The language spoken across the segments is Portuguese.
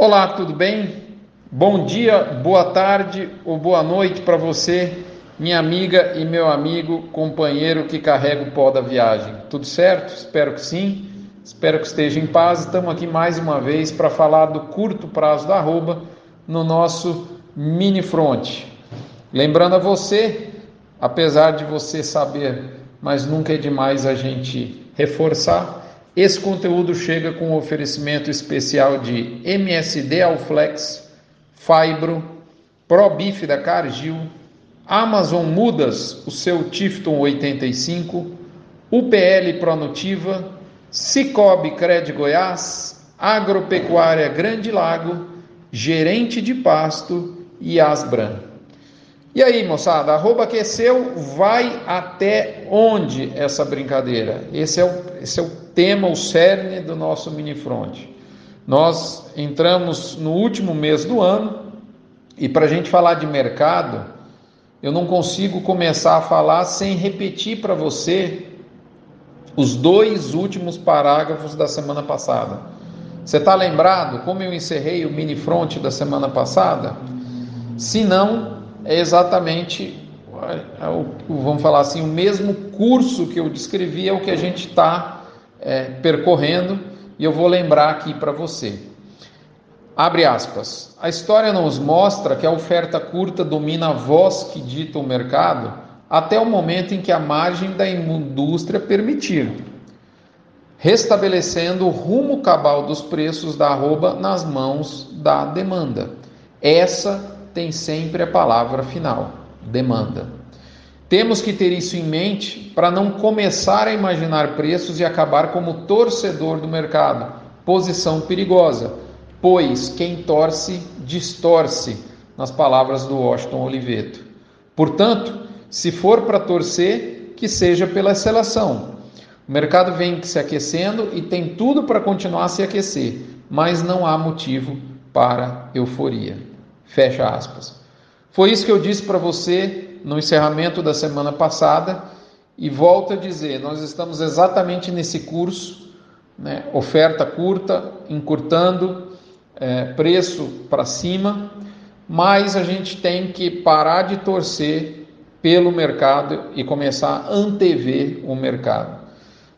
Olá, tudo bem? Bom dia, boa tarde ou boa noite para você, minha amiga e meu amigo, companheiro que carrega o pó da viagem. Tudo certo? Espero que sim. Espero que esteja em paz. Estamos aqui mais uma vez para falar do curto prazo da arroba no nosso mini front. Lembrando a você, apesar de você saber, mas nunca é demais a gente reforçar, esse conteúdo chega com um oferecimento especial de MSD Alflex, Fibro, ProBif da Cargill, Amazon Mudas, o seu Tifton 85, UPL Pronutiva, Cicobi Cred Goiás, Agropecuária Grande Lago, Gerente de Pasto e Asbran. E aí, moçada, arroba aqueceu, vai até onde essa brincadeira? Esse é o, esse é o tema, o cerne do nosso mini front. Nós entramos no último mês do ano e para a gente falar de mercado, eu não consigo começar a falar sem repetir para você os dois últimos parágrafos da semana passada. Você está lembrado como eu encerrei o mini front da semana passada? Se não, é exatamente, é o, vamos falar assim, o mesmo curso que eu descrevi é o que a gente está é, percorrendo e eu vou lembrar aqui para você. Abre aspas. A história nos mostra que a oferta curta domina a voz que dita o mercado até o momento em que a margem da indústria permitir, restabelecendo o rumo cabal dos preços da arroba nas mãos da demanda. Essa tem sempre a palavra final: demanda. Temos que ter isso em mente para não começar a imaginar preços e acabar como torcedor do mercado, posição perigosa, pois quem torce distorce, nas palavras do Washington Oliveto. Portanto, se for para torcer, que seja pela seleção. O mercado vem se aquecendo e tem tudo para continuar a se aquecer, mas não há motivo para euforia. Fecha aspas. Foi isso que eu disse para você no encerramento da semana passada e volto a dizer: nós estamos exatamente nesse curso, né, oferta curta, encurtando, é, preço para cima, mas a gente tem que parar de torcer pelo mercado e começar a antever o mercado.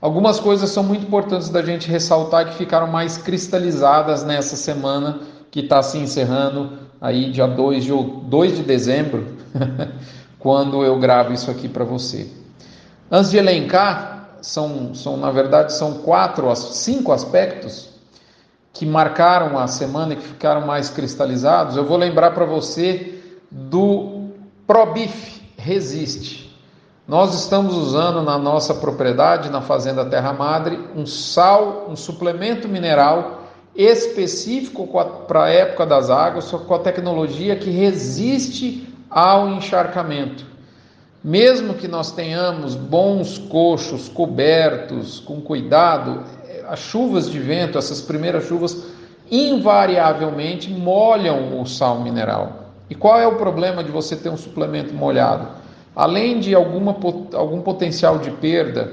Algumas coisas são muito importantes da gente ressaltar que ficaram mais cristalizadas nessa semana que está se encerrando aí dia 2 de, 2 de dezembro, quando eu gravo isso aqui para você. Antes de elencar, são, são na verdade são quatro, cinco aspectos que marcaram a semana e que ficaram mais cristalizados. Eu vou lembrar para você do Probif Resiste. Nós estamos usando na nossa propriedade, na Fazenda Terra Madre, um sal, um suplemento mineral específico para a época das águas, com a tecnologia que resiste ao encharcamento. Mesmo que nós tenhamos bons coxos cobertos, com cuidado, as chuvas de vento, essas primeiras chuvas, invariavelmente molham o sal mineral. E qual é o problema de você ter um suplemento molhado? Além de alguma, algum potencial de perda,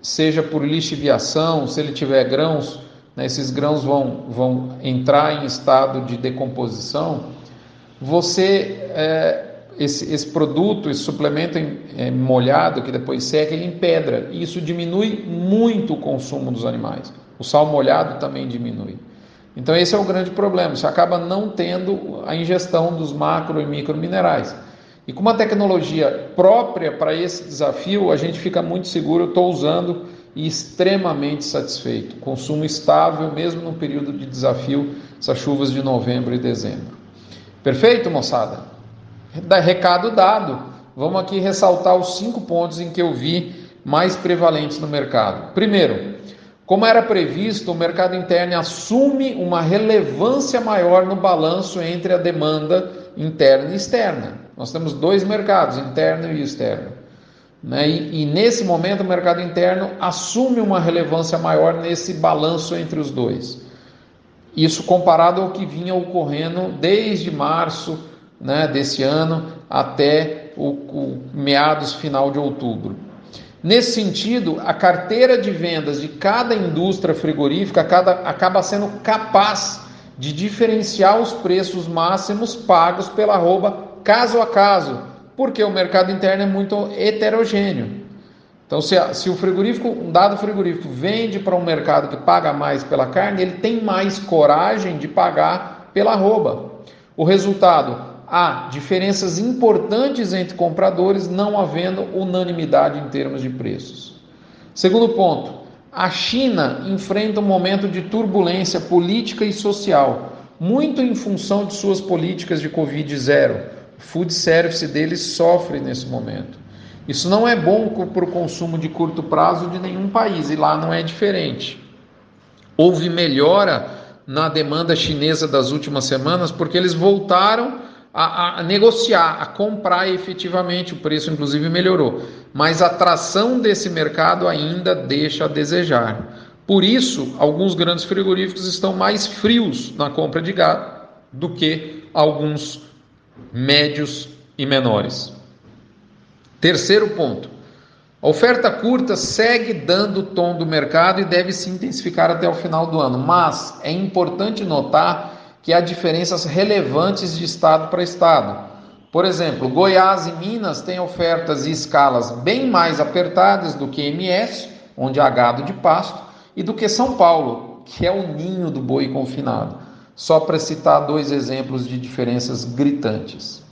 seja por lixiviação, se ele tiver grãos, né, esses grãos vão, vão entrar em estado de decomposição, você, é, esse, esse, produto, esse suplemento é, molhado que depois seca, ele empedra, e isso diminui muito o consumo dos animais. O sal molhado também diminui. Então esse é o grande problema, você acaba não tendo a ingestão dos macro e micro minerais. E com uma tecnologia própria para esse desafio, a gente fica muito seguro, eu estou usando e extremamente satisfeito. Consumo estável, mesmo no período de desafio, essas chuvas de novembro e dezembro. Perfeito, moçada? Recado dado. Vamos aqui ressaltar os cinco pontos em que eu vi mais prevalentes no mercado. Primeiro, como era previsto, o mercado interno assume uma relevância maior no balanço entre a demanda interna e externa. Nós temos dois mercados, interno e externo. Né? E, e, nesse momento o mercado interno assume uma relevância maior nesse balanço entre os dois. Isso comparado ao que vinha ocorrendo desde março né, desse ano até o, o meados final de outubro. Nesse sentido, a carteira de vendas de cada indústria frigorífica cada, acaba sendo capaz de diferenciar os preços máximos pagos pela arroba caso a caso, porque o mercado interno é muito heterogêneo. Então, se, se o frigorífico, um dado frigorífico vende para um mercado que paga mais pela carne, ele tem mais coragem de pagar pela arroba. O resultado, há diferenças importantes entre compradores, não havendo unanimidade em termos de preços. Segundo ponto, a China enfrenta um momento de turbulência política e social, muito em função de suas políticas de Covid-0. Food service deles sofre nesse momento. Isso não é bom para o consumo de curto prazo de nenhum país e lá não é diferente. Houve melhora na demanda chinesa das últimas semanas porque eles voltaram a, a, negociar, a comprar efetivamente, o preço inclusive melhorou. Mas a tração desse mercado ainda deixa a desejar. Por isso, alguns grandes frigoríficos estão mais frios na compra de gado do que alguns médios e menores. Terceiro ponto. A oferta curta segue dando o tom do mercado e deve se intensificar até o final do ano, mas é importante notar que há diferenças relevantes de estado para estado. Por exemplo, Goiás e Minas têm ofertas e escalas bem mais apertadas do que MS, onde há gado de pasto, e do que São Paulo, que é o ninho do boi confinado. Só para citar dois exemplos de diferenças gritantes.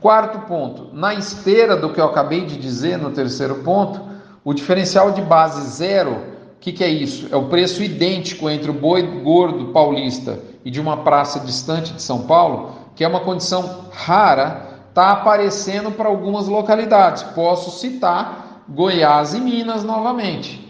Quarto ponto, na esteira do que eu acabei de dizer no terceiro ponto, o diferencial de base zero, o que, que é isso? É o preço idêntico entre o boi gordo paulista e de uma praça distante de São Paulo, que é uma condição rara, está aparecendo para algumas localidades. Posso citar Goiás e Minas novamente.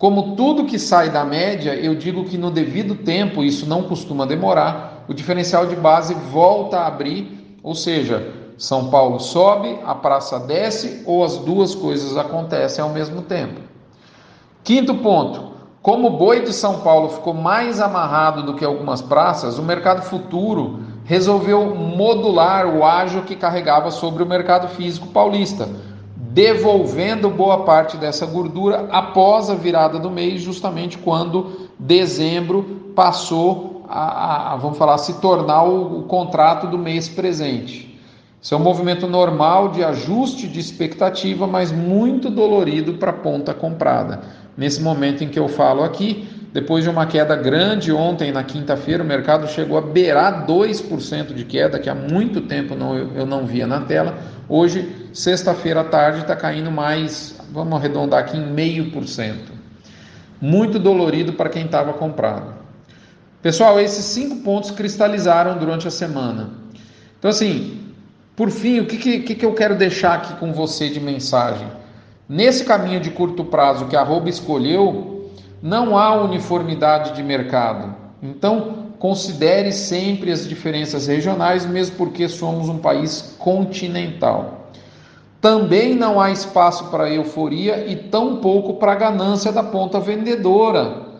Como tudo que sai da média, eu digo que no devido tempo, isso não costuma demorar, o diferencial de base volta a abrir, ou seja, são Paulo sobe, a praça desce ou as duas coisas acontecem ao mesmo tempo. Quinto ponto: como o boi de São Paulo ficou mais amarrado do que algumas praças, o mercado futuro resolveu modular o ágio que carregava sobre o mercado físico paulista, devolvendo boa parte dessa gordura após a virada do mês, justamente quando dezembro passou a, a, vamos falar, se tornar o, o contrato do mês presente. Isso é um movimento normal de ajuste de expectativa, mas muito dolorido para a ponta comprada. Nesse momento em que eu falo aqui, depois de uma queda grande ontem, na quinta-feira, o mercado chegou a beirar 2% de queda, que há muito tempo não, eu não via na tela. Hoje, sexta-feira à tarde, está caindo mais, vamos arredondar aqui, em meio por cento. Muito dolorido para quem estava comprado. Pessoal, esses cinco pontos cristalizaram durante a semana. Então, assim, por fim, o que, que, que eu quero deixar aqui com você de mensagem? Nesse caminho de curto prazo que a Arroba escolheu, não há uniformidade de mercado. Então, considere sempre as diferenças regionais, mesmo porque somos um país continental. Também não há espaço para euforia e tampouco para ganância da ponta vendedora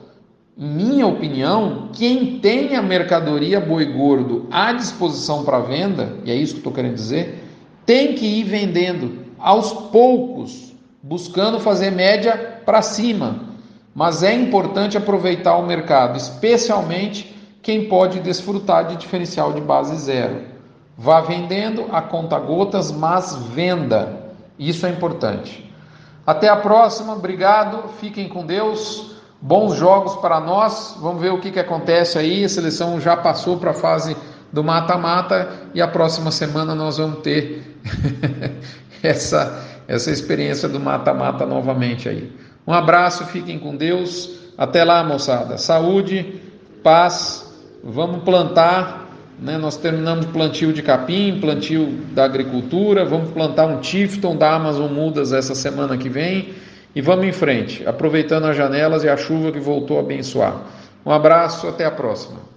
minha opinião, quem tem a mercadoria boi gordo à disposição para venda, e é isso que estou querendo dizer, tem que ir vendendo aos poucos, buscando fazer média para cima. Mas é importante aproveitar o mercado, especialmente quem pode desfrutar de diferencial de base zero. Vá vendendo a conta gotas, mas venda. Isso é importante. Até a próxima, obrigado, fiquem com Deus. Bons jogos para nós. Vamos ver o que, que acontece aí. A seleção já passou para a fase do mata-mata e a próxima semana nós vamos ter essa, essa experiência do mata-mata novamente aí. Um abraço, fiquem com Deus. Até lá, moçada. Saúde, paz. Vamos plantar. Né? Nós terminamos plantio de capim, plantio da agricultura. Vamos plantar um Tifton da Amazon Mudas essa semana que vem. E vamos em frente, aproveitando as janelas e a chuva que voltou a abençoar. Um abraço, até a próxima.